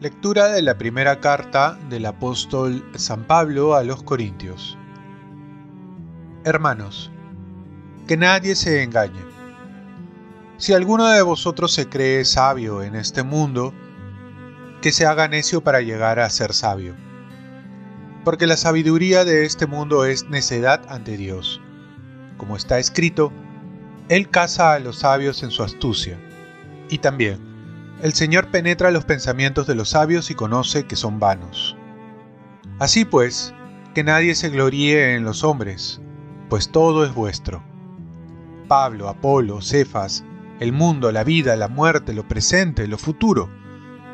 Lectura de la primera carta del apóstol San Pablo a los Corintios. Hermanos, que nadie se engañe. Si alguno de vosotros se cree sabio en este mundo, que se haga necio para llegar a ser sabio. Porque la sabiduría de este mundo es necedad ante Dios. Como está escrito, Él caza a los sabios en su astucia. Y también, el Señor penetra los pensamientos de los sabios y conoce que son vanos. Así pues, que nadie se gloríe en los hombres, pues todo es vuestro. Pablo, Apolo, Cefas, el mundo, la vida, la muerte, lo presente, lo futuro,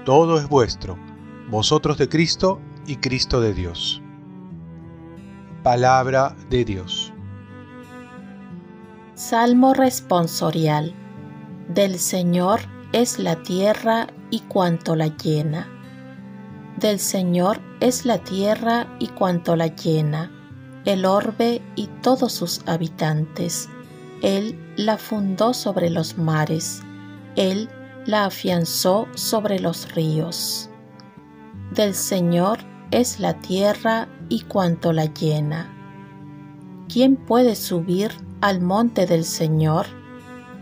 todo es vuestro, vosotros de Cristo y Cristo de Dios. Palabra de Dios. Salmo responsorial. Del Señor es la tierra y cuanto la llena. Del Señor es la tierra y cuanto la llena, el orbe y todos sus habitantes. Él la fundó sobre los mares, Él la afianzó sobre los ríos. Del Señor es la tierra y cuanto la llena. ¿Quién puede subir al monte del Señor?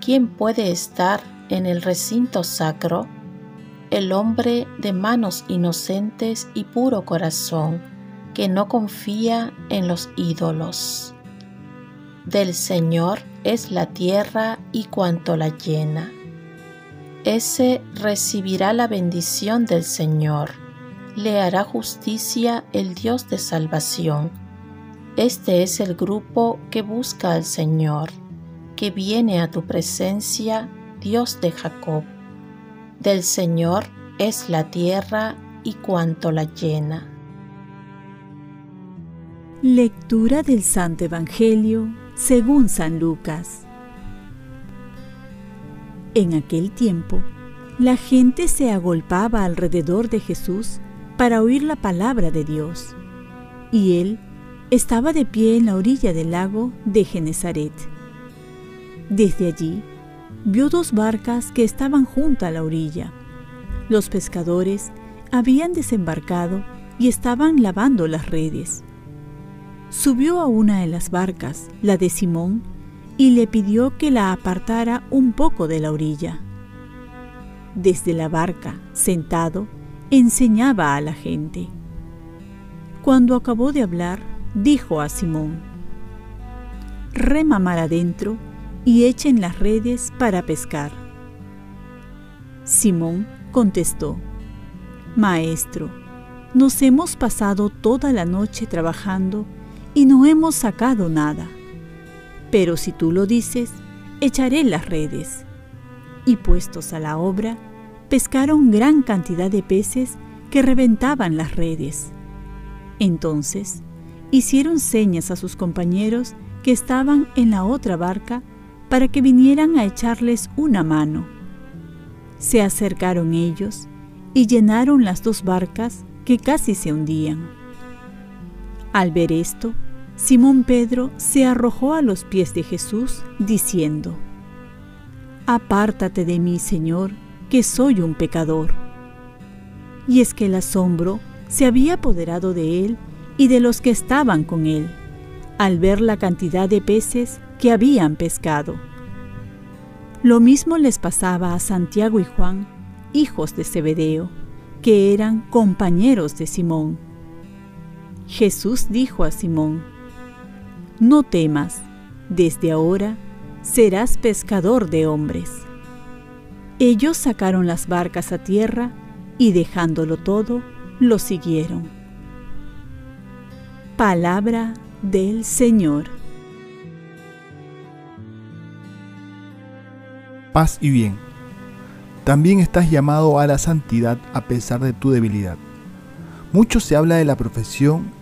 ¿Quién puede estar en el recinto sacro, el hombre de manos inocentes y puro corazón, que no confía en los ídolos. Del Señor es la tierra y cuanto la llena. Ese recibirá la bendición del Señor, le hará justicia el Dios de salvación. Este es el grupo que busca al Señor, que viene a tu presencia Dios de Jacob. Del Señor es la tierra y cuanto la llena. Lectura del Santo Evangelio según San Lucas. En aquel tiempo, la gente se agolpaba alrededor de Jesús para oír la palabra de Dios, y él estaba de pie en la orilla del lago de Genezaret. Desde allí, vio dos barcas que estaban junto a la orilla. Los pescadores habían desembarcado y estaban lavando las redes. Subió a una de las barcas, la de Simón, y le pidió que la apartara un poco de la orilla. Desde la barca, sentado, enseñaba a la gente. Cuando acabó de hablar, dijo a Simón, Rema mar adentro y echen las redes para pescar. Simón contestó, Maestro, nos hemos pasado toda la noche trabajando y no hemos sacado nada. Pero si tú lo dices, echaré las redes. Y puestos a la obra, pescaron gran cantidad de peces que reventaban las redes. Entonces, hicieron señas a sus compañeros que estaban en la otra barca para que vinieran a echarles una mano. Se acercaron ellos y llenaron las dos barcas que casi se hundían. Al ver esto, Simón Pedro se arrojó a los pies de Jesús, diciendo, Apártate de mí, Señor, que soy un pecador. Y es que el asombro se había apoderado de él y de los que estaban con él, al ver la cantidad de peces que habían pescado. Lo mismo les pasaba a Santiago y Juan, hijos de Zebedeo, que eran compañeros de Simón. Jesús dijo a Simón, No temas, desde ahora serás pescador de hombres. Ellos sacaron las barcas a tierra y dejándolo todo, lo siguieron. Palabra del Señor. paz y bien. También estás llamado a la santidad a pesar de tu debilidad. Mucho se habla de la profesión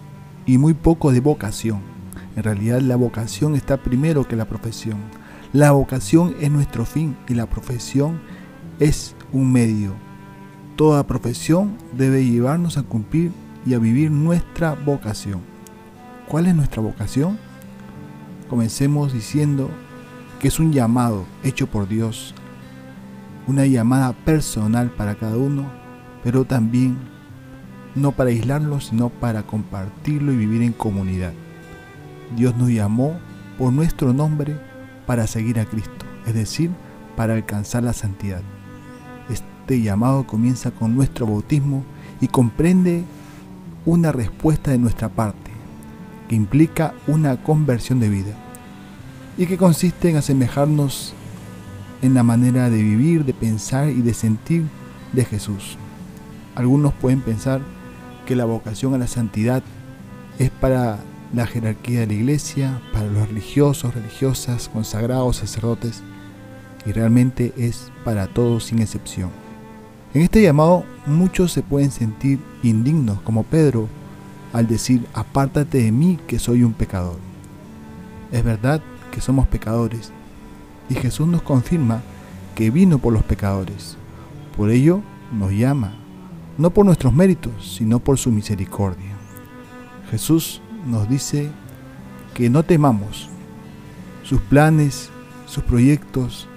y muy poco de vocación. En realidad la vocación está primero que la profesión. La vocación es nuestro fin y la profesión es un medio. Toda profesión debe llevarnos a cumplir y a vivir nuestra vocación. ¿Cuál es nuestra vocación? Comencemos diciendo que es un llamado hecho por Dios, una llamada personal para cada uno, pero también no para aislarlo, sino para compartirlo y vivir en comunidad. Dios nos llamó por nuestro nombre para seguir a Cristo, es decir, para alcanzar la santidad. Este llamado comienza con nuestro bautismo y comprende una respuesta de nuestra parte, que implica una conversión de vida y que consiste en asemejarnos en la manera de vivir, de pensar y de sentir de Jesús. Algunos pueden pensar que la vocación a la santidad es para la jerarquía de la iglesia, para los religiosos, religiosas, consagrados, sacerdotes, y realmente es para todos sin excepción. En este llamado muchos se pueden sentir indignos, como Pedro, al decir, apártate de mí que soy un pecador. Es verdad que somos pecadores, y Jesús nos confirma que vino por los pecadores. Por ello nos llama, no por nuestros méritos, sino por su misericordia. Jesús nos dice que no temamos sus planes, sus proyectos,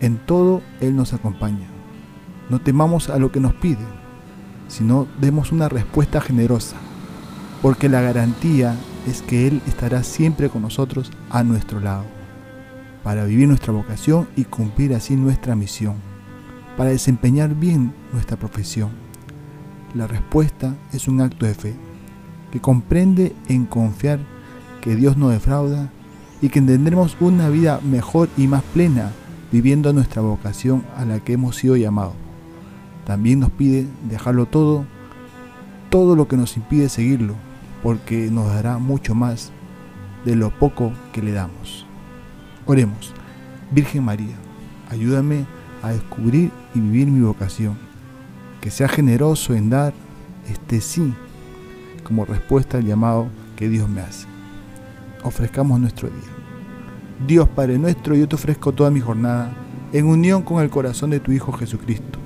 en todo Él nos acompaña. No temamos a lo que nos pide, sino demos una respuesta generosa, porque la garantía es que Él estará siempre con nosotros a nuestro lado, para vivir nuestra vocación y cumplir así nuestra misión, para desempeñar bien nuestra profesión. La respuesta es un acto de fe, que comprende en confiar que Dios no defrauda y que tendremos una vida mejor y más plena viviendo nuestra vocación a la que hemos sido llamados. También nos pide dejarlo todo, todo lo que nos impide seguirlo, porque nos dará mucho más de lo poco que le damos. Oremos, Virgen María, ayúdame a descubrir y vivir mi vocación, que sea generoso en dar este sí como respuesta al llamado que Dios me hace. Ofrezcamos nuestro día. Dios Padre nuestro, yo te ofrezco toda mi jornada en unión con el corazón de tu Hijo Jesucristo